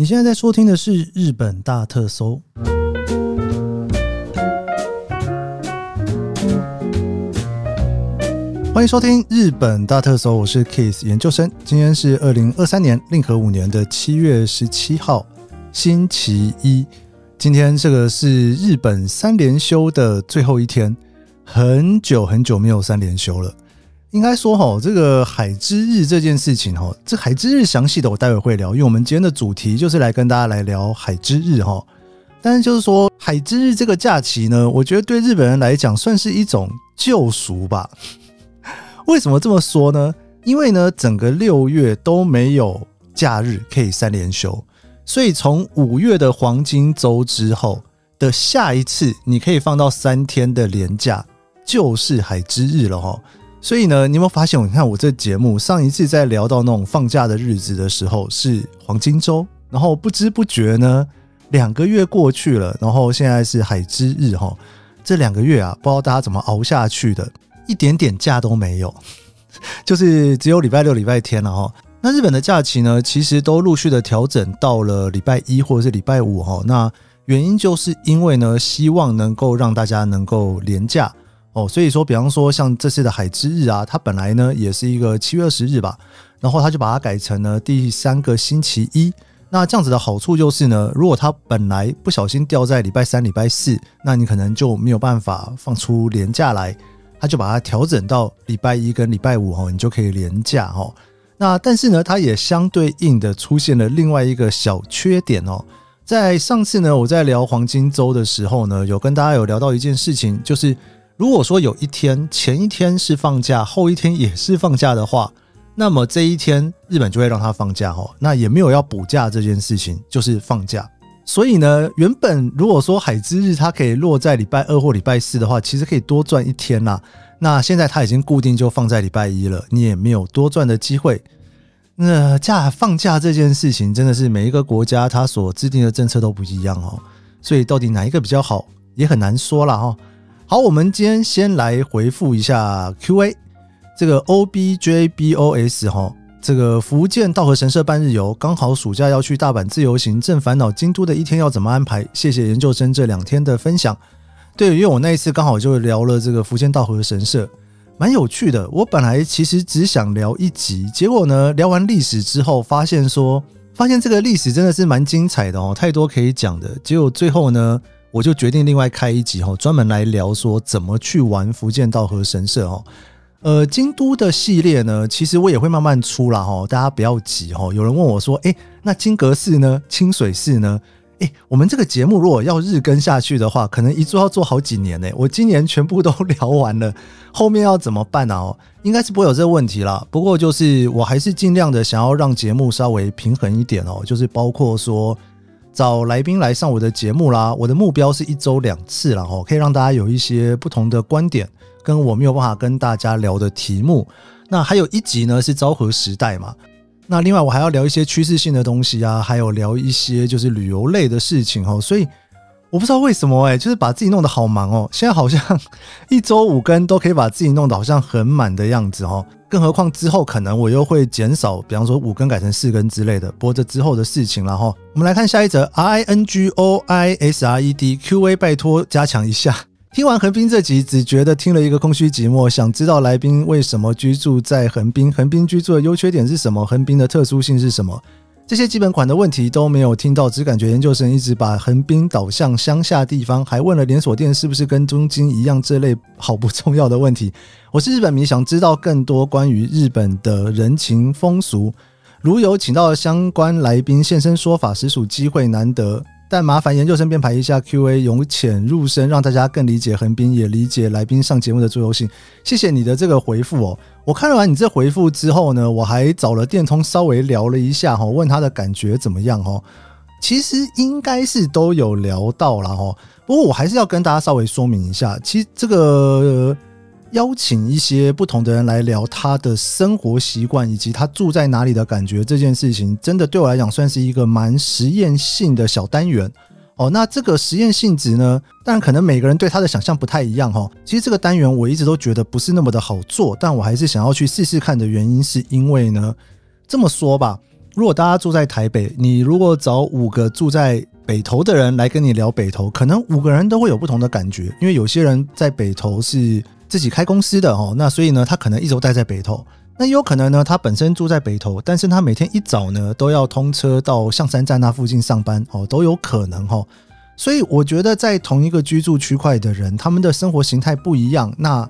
你现在在收听的是《日本大特搜》，欢迎收听《日本大特搜》，我是 Kiss 研究生。今天是二零二三年令和五年的七月十七号，星期一。今天这个是日本三连休的最后一天，很久很久没有三连休了。应该说哈，这个海之日这件事情哈，这海之日详细的我待会会聊，因为我们今天的主题就是来跟大家来聊海之日哈。但是就是说海之日这个假期呢，我觉得对日本人来讲算是一种救赎吧。为什么这么说呢？因为呢，整个六月都没有假日可以三连休，所以从五月的黄金周之后的下一次，你可以放到三天的连假，就是海之日了哈。所以呢，你有没有发现？你看我这节目上一次在聊到那种放假的日子的时候是黄金周，然后不知不觉呢，两个月过去了，然后现在是海之日哈。这两个月啊，不知道大家怎么熬下去的，一点点假都没有，就是只有礼拜六、礼拜天了哈。那日本的假期呢，其实都陆续的调整到了礼拜一或者是礼拜五哈。那原因就是因为呢，希望能够让大家能够连假。哦，所以说，比方说像这次的海之日啊，它本来呢也是一个七月二十日吧，然后他就把它改成了第三个星期一。那这样子的好处就是呢，如果它本来不小心掉在礼拜三、礼拜四，那你可能就没有办法放出年假来，他就把它调整到礼拜一跟礼拜五哦，你就可以连假哦。那但是呢，它也相对应的出现了另外一个小缺点哦，在上次呢，我在聊黄金周的时候呢，有跟大家有聊到一件事情，就是。如果说有一天前一天是放假，后一天也是放假的话，那么这一天日本就会让他放假哦。那也没有要补假这件事情，就是放假。所以呢，原本如果说海之日它可以落在礼拜二或礼拜四的话，其实可以多赚一天啦。那现在它已经固定就放在礼拜一了，你也没有多赚的机会。那假放假这件事情真的是每一个国家它所制定的政策都不一样哦，所以到底哪一个比较好也很难说了哈。好，我们今天先来回复一下 Q&A。这个 O B J B O S 哈，这个福建道和神社半日游，刚好暑假要去大阪自由行，正烦恼京都的一天要怎么安排。谢谢研究生这两天的分享。对，因为我那一次刚好就聊了这个福建道和神社，蛮有趣的。我本来其实只想聊一集，结果呢，聊完历史之后，发现说，发现这个历史真的是蛮精彩的哦，太多可以讲的。结果最后呢。我就决定另外开一集哈，专门来聊说怎么去玩福建道和神社哈。呃，京都的系列呢，其实我也会慢慢出啦哈，大家不要急哈。有人问我说，哎，那金阁寺呢？清水寺呢？哎，我们这个节目如果要日更下去的话，可能一做要做好几年呢。我今年全部都聊完了，后面要怎么办呢？哦，应该是不会有这个问题啦。不过就是我还是尽量的想要让节目稍微平衡一点哦，就是包括说。找来宾来上我的节目啦！我的目标是一周两次然后可以让大家有一些不同的观点，跟我没有办法跟大家聊的题目。那还有一集呢是昭和时代嘛？那另外我还要聊一些趋势性的东西啊，还有聊一些就是旅游类的事情哦。所以我不知道为什么哎，就是把自己弄得好忙哦。现在好像一周五更都可以把自己弄得好像很满的样子哦。更何况之后可能我又会减少，比方说五更改成四更之类的，播着之后的事情了哈。我们来看下一则 I N G O I S R E D Q A，拜托加强一下。听完横滨这集，只觉得听了一个空虚寂寞，想知道来宾为什么居住在横滨，横滨居住的优缺点是什么，横滨的特殊性是什么。这些基本款的问题都没有听到，只感觉研究生一直把横滨导向乡下地方，还问了连锁店是不是跟东京一样这类好不重要的问题。我是日本迷，想知道更多关于日本的人情风俗。如有请到相关来宾现身说法，实属机会难得。但麻烦研究生编排一下 Q&A，由浅入深，让大家更理解横滨，也理解来宾上节目的重要性。谢谢你的这个回复哦。我看完你这回复之后呢，我还找了电通稍微聊了一下哈，问他的感觉怎么样哦。其实应该是都有聊到了哈。不过我还是要跟大家稍微说明一下，其实这个。邀请一些不同的人来聊他的生活习惯以及他住在哪里的感觉，这件事情真的对我来讲算是一个蛮实验性的小单元哦。那这个实验性质呢，当然可能每个人对他的想象不太一样哈。其实这个单元我一直都觉得不是那么的好做，但我还是想要去试试看的原因，是因为呢，这么说吧，如果大家住在台北，你如果找五个住在北投的人来跟你聊北投，可能五个人都会有不同的感觉，因为有些人在北投是自己开公司的哦，那所以呢，他可能一直待在北投。那有可能呢，他本身住在北投，但是他每天一早呢都要通车到象山站那附近上班哦，都有可能哈。所以我觉得在同一个居住区块的人，他们的生活形态不一样，那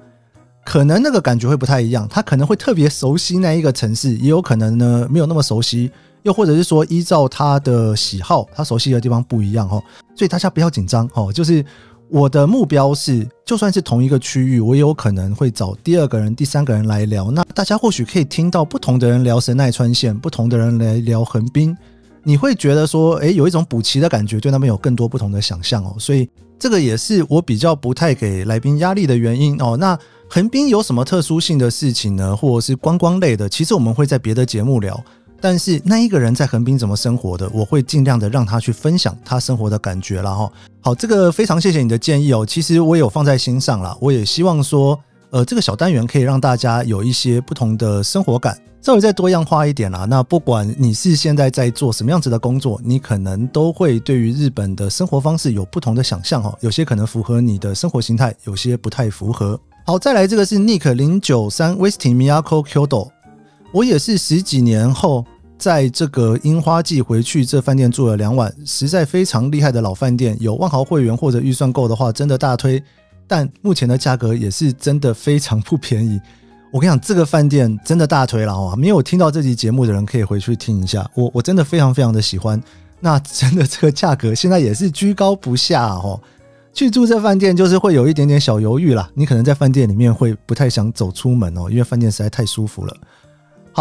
可能那个感觉会不太一样。他可能会特别熟悉那一个城市，也有可能呢没有那么熟悉，又或者是说依照他的喜好，他熟悉的地方不一样哈。所以大家不要紧张哦，就是。我的目标是，就算是同一个区域，我也有可能会找第二个人、第三个人来聊。那大家或许可以听到不同的人聊神奈川县，不同的人来聊横滨，你会觉得说，诶，有一种补齐的感觉，对那边有更多不同的想象哦。所以这个也是我比较不太给来宾压力的原因哦。那横滨有什么特殊性的事情呢？或者是观光类的？其实我们会在别的节目聊。但是那一个人在横滨怎么生活的，我会尽量的让他去分享他生活的感觉了哈。好，这个非常谢谢你的建议哦。其实我有放在心上了，我也希望说，呃，这个小单元可以让大家有一些不同的生活感，稍微再多样化一点啦。那不管你是现在在做什么样子的工作，你可能都会对于日本的生活方式有不同的想象哈。有些可能符合你的生活形态，有些不太符合。好，再来这个是 Nick 零九三 Westing Miyako Kyoto。我也是十几年后，在这个樱花季回去这饭店住了两晚，实在非常厉害的老饭店。有万豪会员或者预算够的话，真的大推。但目前的价格也是真的非常不便宜。我跟你讲，这个饭店真的大推了哦！没有听到这集节目的人可以回去听一下。我我真的非常非常的喜欢。那真的这个价格现在也是居高不下哦。去住这饭店就是会有一点点小犹豫啦。你可能在饭店里面会不太想走出门哦，因为饭店实在太舒服了。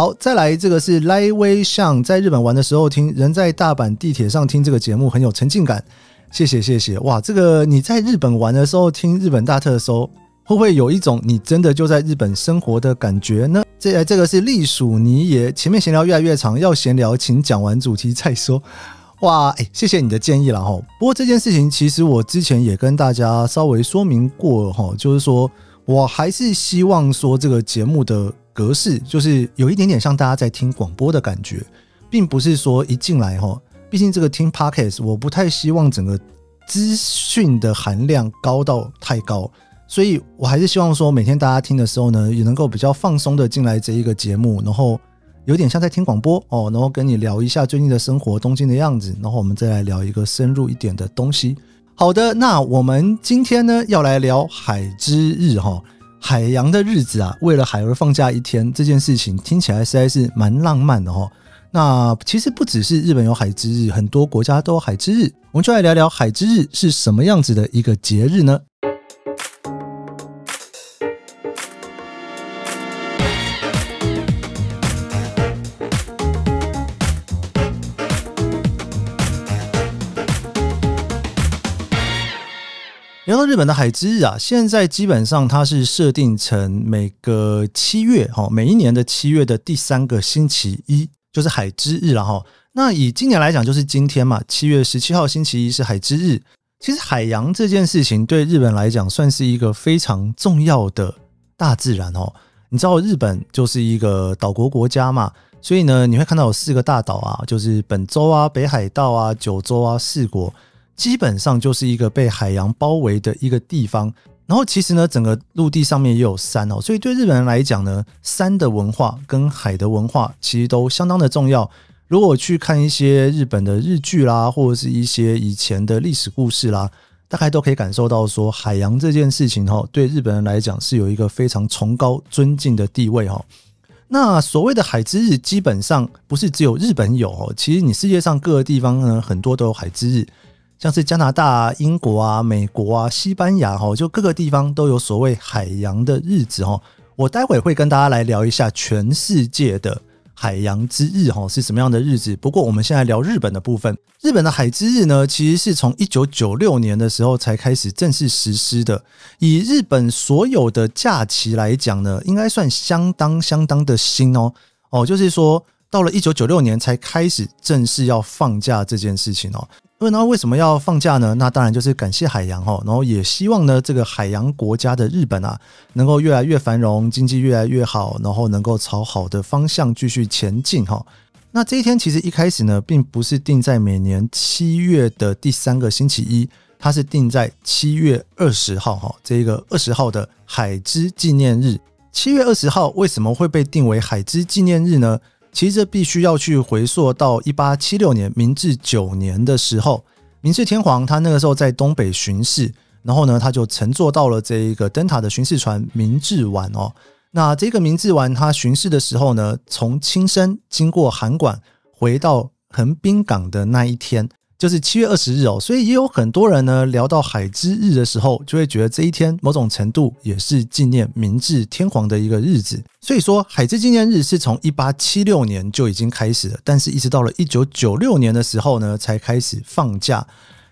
好，再来这个是赖威向在日本玩的时候听，人在大阪地铁上听这个节目很有沉浸感，谢谢谢谢哇！这个你在日本玩的时候听日本大特搜，会不会有一种你真的就在日本生活的感觉呢？这这个是隶属你也前面闲聊越来越长，要闲聊请讲完主题再说。哇，哎，谢谢你的建议了哈。不过这件事情其实我之前也跟大家稍微说明过哈，就是说我还是希望说这个节目的。格式就是有一点点像大家在听广播的感觉，并不是说一进来哈，毕竟这个听 podcast，我不太希望整个资讯的含量高到太高，所以我还是希望说每天大家听的时候呢，也能够比较放松的进来这一个节目，然后有点像在听广播哦，然后跟你聊一下最近的生活、东京的样子，然后我们再来聊一个深入一点的东西。好的，那我们今天呢要来聊海之日哈。海洋的日子啊，为了海儿放假一天这件事情听起来实在是蛮浪漫的哦。那其实不只是日本有海之日，很多国家都有海之日。我们就来聊聊海之日是什么样子的一个节日呢？聊到日本的海之日啊，现在基本上它是设定成每个七月哈，每一年的七月的第三个星期一就是海之日了哈。那以今年来讲，就是今天嘛，七月十七号星期一是海之日。其实海洋这件事情对日本来讲算是一个非常重要的大自然哦。你知道日本就是一个岛国国家嘛，所以呢，你会看到有四个大岛啊，就是本州啊、北海道啊、九州啊四国。基本上就是一个被海洋包围的一个地方，然后其实呢，整个陆地上面也有山哦，所以对日本人来讲呢，山的文化跟海的文化其实都相当的重要。如果去看一些日本的日剧啦，或者是一些以前的历史故事啦，大概都可以感受到说，海洋这件事情哈，对日本人来讲是有一个非常崇高尊敬的地位哈。那所谓的海之日，基本上不是只有日本有哦，其实你世界上各个地方呢，很多都有海之日。像是加拿大、英国啊、美国啊、西班牙哈，就各个地方都有所谓海洋的日子哈。我待会会跟大家来聊一下全世界的海洋之日哈是什么样的日子。不过我们现在聊日本的部分，日本的海之日呢，其实是从一九九六年的时候才开始正式实施的。以日本所有的假期来讲呢，应该算相当相当的新哦哦，就是说到了一九九六年才开始正式要放假这件事情哦。问那为什么要放假呢？那当然就是感谢海洋哈，然后也希望呢这个海洋国家的日本啊，能够越来越繁荣，经济越来越好，然后能够朝好的方向继续前进哈。那这一天其实一开始呢，并不是定在每年七月的第三个星期一，它是定在七月二十号哈，这一个二十号的海之纪念日。七月二十号为什么会被定为海之纪念日呢？其实这必须要去回溯到一八七六年明治九年的时候，明治天皇他那个时候在东北巡视，然后呢，他就乘坐到了这一个灯塔的巡视船明治丸哦。那这个明治丸他巡视的时候呢，从青森经过函馆回到横滨港的那一天，就是七月二十日哦。所以也有很多人呢聊到海之日的时候，就会觉得这一天某种程度也是纪念明治天皇的一个日子。所以说，海之纪念日是从一八七六年就已经开始了，但是一直到了一九九六年的时候呢，才开始放假，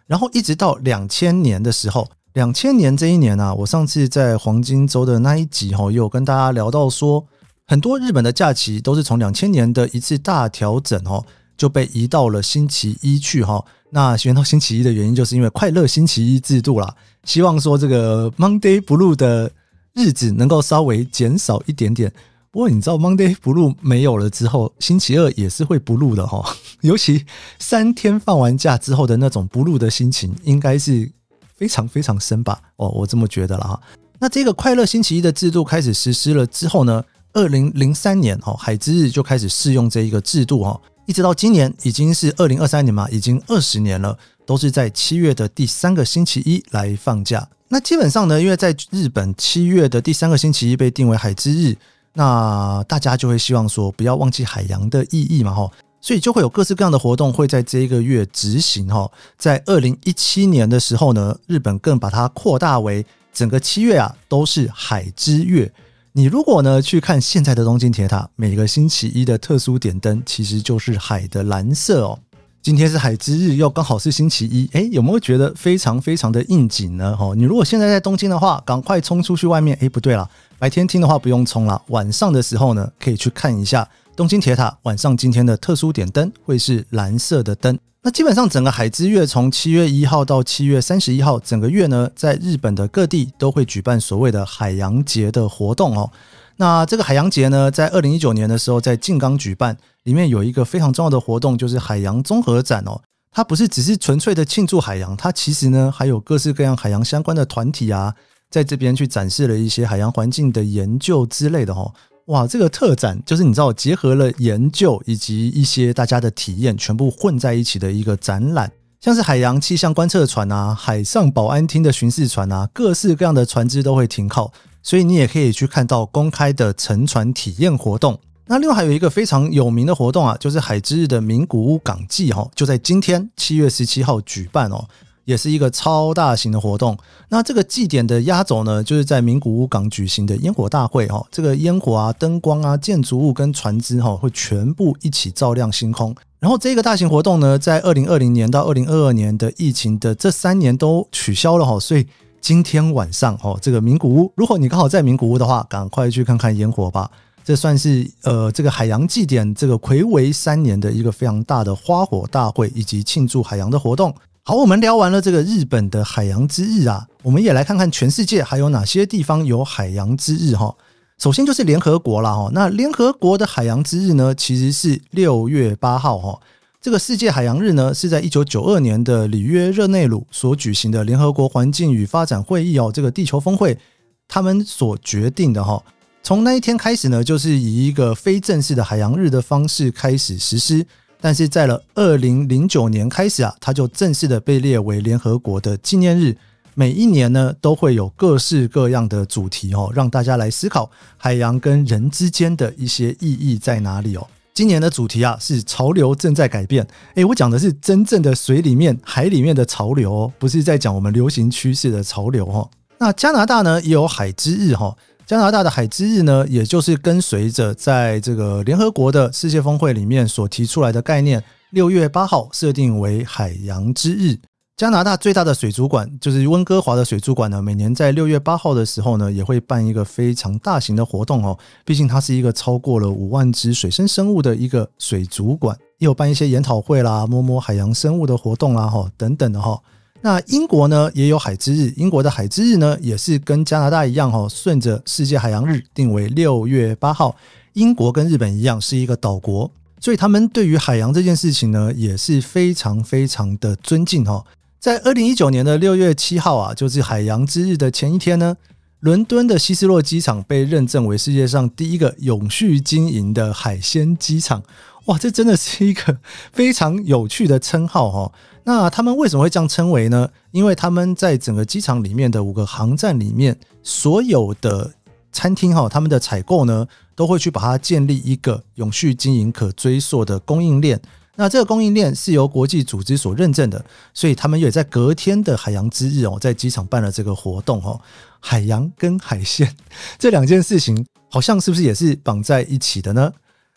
然后一直到两千年的时候。两千年这一年啊，我上次在黄金周的那一集哈，有跟大家聊到说，很多日本的假期都是从两千年的一次大调整哦，就被移到了星期一去哈。那选到星期一的原因，就是因为快乐星期一制度啦，希望说这个 Monday Blue 的日子能够稍微减少一点点。不过你知道 Monday Blue 没有了之后，星期二也是会不录的哈。尤其三天放完假之后的那种不录的心情，应该是。非常非常深吧？哦，我这么觉得了哈。那这个快乐星期一的制度开始实施了之后呢，二零零三年哦，海之日就开始适用这一个制度哈，一直到今年已经是二零二三年嘛，已经二十年了，都是在七月的第三个星期一来放假。那基本上呢，因为在日本七月的第三个星期一被定为海之日，那大家就会希望说不要忘记海洋的意义嘛哈。所以就会有各式各样的活动会在这一个月执行哈。在二零一七年的时候呢，日本更把它扩大为整个七月啊都是海之月。你如果呢去看现在的东京铁塔，每个星期一的特殊点灯其实就是海的蓝色哦。今天是海之日，又刚好是星期一，诶，有没有觉得非常非常的应景呢？哦，你如果现在在东京的话，赶快冲出去外面。诶，不对了，白天听的话不用冲了，晚上的时候呢可以去看一下。东京铁塔晚上今天的特殊点灯会是蓝色的灯。那基本上整个海之月从七月一号到七月三十一号，整个月呢，在日本的各地都会举办所谓的海洋节的活动哦。那这个海洋节呢，在二零一九年的时候在静冈举办，里面有一个非常重要的活动，就是海洋综合展哦。它不是只是纯粹的庆祝海洋，它其实呢还有各式各样海洋相关的团体啊，在这边去展示了一些海洋环境的研究之类的哦。哇，这个特展就是你知道，结合了研究以及一些大家的体验，全部混在一起的一个展览。像是海洋气象观测船啊，海上保安厅的巡视船啊，各式各样的船只都会停靠，所以你也可以去看到公开的乘船体验活动。那另外还有一个非常有名的活动啊，就是海之日的名古屋港祭哈，就在今天七月十七号举办哦。也是一个超大型的活动。那这个祭典的压轴呢，就是在名古屋港举行的烟火大会哈。这个烟火啊、灯光啊、建筑物跟船只哈，会全部一起照亮星空。然后这个大型活动呢，在二零二零年到二零二二年的疫情的这三年都取消了哈。所以今天晚上哦，这个名古屋，如果你刚好在名古屋的话，赶快去看看烟火吧。这算是呃，这个海洋祭典这个魁违三年的一个非常大的花火大会以及庆祝海洋的活动。好，我们聊完了这个日本的海洋之日啊，我们也来看看全世界还有哪些地方有海洋之日哈。首先就是联合国了哈，那联合国的海洋之日呢，其实是六月八号哈。这个世界海洋日呢，是在一九九二年的里约热内卢所举行的联合国环境与发展会议哦，这个地球峰会他们所决定的哈。从那一天开始呢，就是以一个非正式的海洋日的方式开始实施。但是在了二零零九年开始啊，它就正式的被列为联合国的纪念日。每一年呢，都会有各式各样的主题哦，让大家来思考海洋跟人之间的一些意义在哪里哦。今年的主题啊是潮流正在改变。诶，我讲的是真正的水里面、海里面的潮流哦，不是在讲我们流行趋势的潮流哦。那加拿大呢也有海之日哈。加拿大的海之日呢，也就是跟随着在这个联合国的世界峰会里面所提出来的概念，六月八号设定为海洋之日。加拿大最大的水族馆就是温哥华的水族馆呢，每年在六月八号的时候呢，也会办一个非常大型的活动哦。毕竟它是一个超过了五万只水生生物的一个水族馆，也有办一些研讨会啦、摸摸海洋生物的活动啦，哈等等的哈。那英国呢也有海之日，英国的海之日呢也是跟加拿大一样哦，顺着世界海洋日定为六月八号。英国跟日本一样是一个岛国，所以他们对于海洋这件事情呢，也是非常非常的尊敬哈。在二零一九年的六月七号啊，就是海洋之日的前一天呢，伦敦的希斯洛机场被认证为世界上第一个永续经营的海鲜机场。哇，这真的是一个非常有趣的称号哈。那他们为什么会这样称为呢？因为他们在整个机场里面的五个航站里面，所有的餐厅哈，他们的采购呢，都会去把它建立一个永续经营、可追溯的供应链。那这个供应链是由国际组织所认证的，所以他们也在隔天的海洋之日哦，在机场办了这个活动哦。海洋跟海鲜这两件事情，好像是不是也是绑在一起的呢？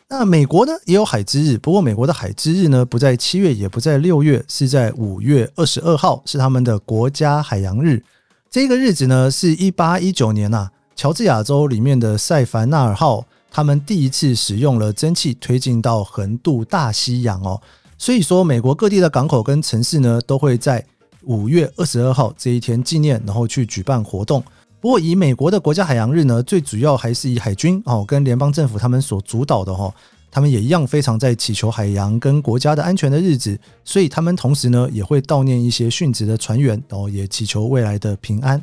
那美国呢也有海之日，不过美国的海之日呢不在七月，也不在六月，是在五月二十二号，是他们的国家海洋日。这个日子呢是一八一九年呐，乔治亚州里面的塞凡纳尔号，他们第一次使用了蒸汽推进到横渡大西洋哦。所以说，美国各地的港口跟城市呢都会在五月二十二号这一天纪念，然后去举办活动。不过，以美国的国家海洋日呢，最主要还是以海军哦跟联邦政府他们所主导的哈，他们也一样非常在祈求海洋跟国家的安全的日子，所以他们同时呢也会悼念一些殉职的船员，然后也祈求未来的平安。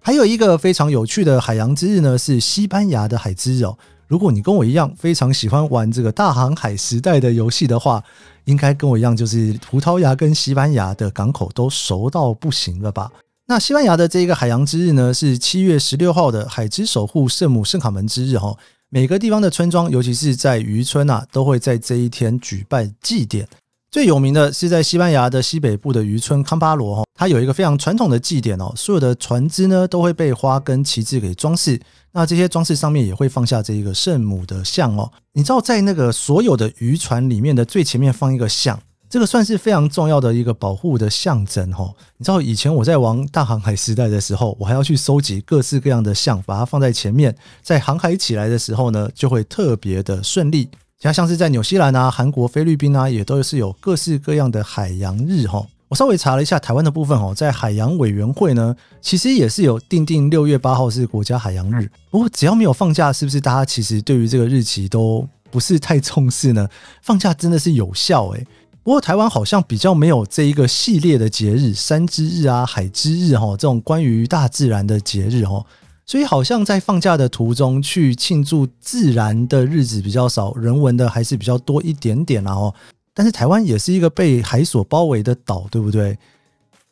还有一个非常有趣的海洋之日呢，是西班牙的海之日哦。如果你跟我一样非常喜欢玩这个大航海时代的游戏的话，应该跟我一样，就是葡萄牙跟西班牙的港口都熟到不行了吧？那西班牙的这一个海洋之日呢，是七月十六号的海之守护圣母圣卡门之日哈。每个地方的村庄，尤其是在渔村啊，都会在这一天举办祭典。最有名的是在西班牙的西北部的渔村康巴罗哈，它有一个非常传统的祭典哦，所有的船只呢都会被花跟旗帜给装饰。那这些装饰上面也会放下这一个圣母的像哦。你知道，在那个所有的渔船里面的最前面放一个像。这个算是非常重要的一个保护的象征哈。你知道以前我在玩大航海时代的时候，我还要去收集各式各样的像，把它放在前面，在航海起来的时候呢，就会特别的顺利。像像是在纽西兰啊、韩国、菲律宾啊，也都是有各式各样的海洋日哈。我稍微查了一下台湾的部分哦，在海洋委员会呢，其实也是有定定六月八号是国家海洋日。不过只要没有放假，是不是大家其实对于这个日期都不是太重视呢？放假真的是有效诶。不过台湾好像比较没有这一个系列的节日，山之日啊、海之日哈，这种关于大自然的节日哈，所以好像在放假的途中去庆祝自然的日子比较少，人文的还是比较多一点点啦哦。但是台湾也是一个被海所包围的岛，对不对？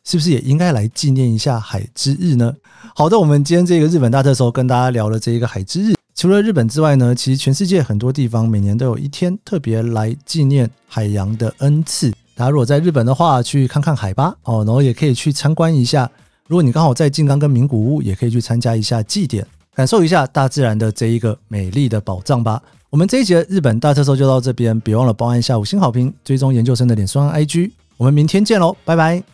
是不是也应该来纪念一下海之日呢？好的，我们今天这个日本大特搜跟大家聊了这一个海之日。除了日本之外呢，其实全世界很多地方每年都有一天特别来纪念海洋的恩赐。大家如果在日本的话，去看看海吧哦，然后也可以去参观一下。如果你刚好在静冈跟名古屋，也可以去参加一下祭典，感受一下大自然的这一个美丽的宝藏吧。我们这一节日本大特搜就到这边，别忘了帮按下五星好评，追踪研究生的脸书 IG。我们明天见喽，拜拜。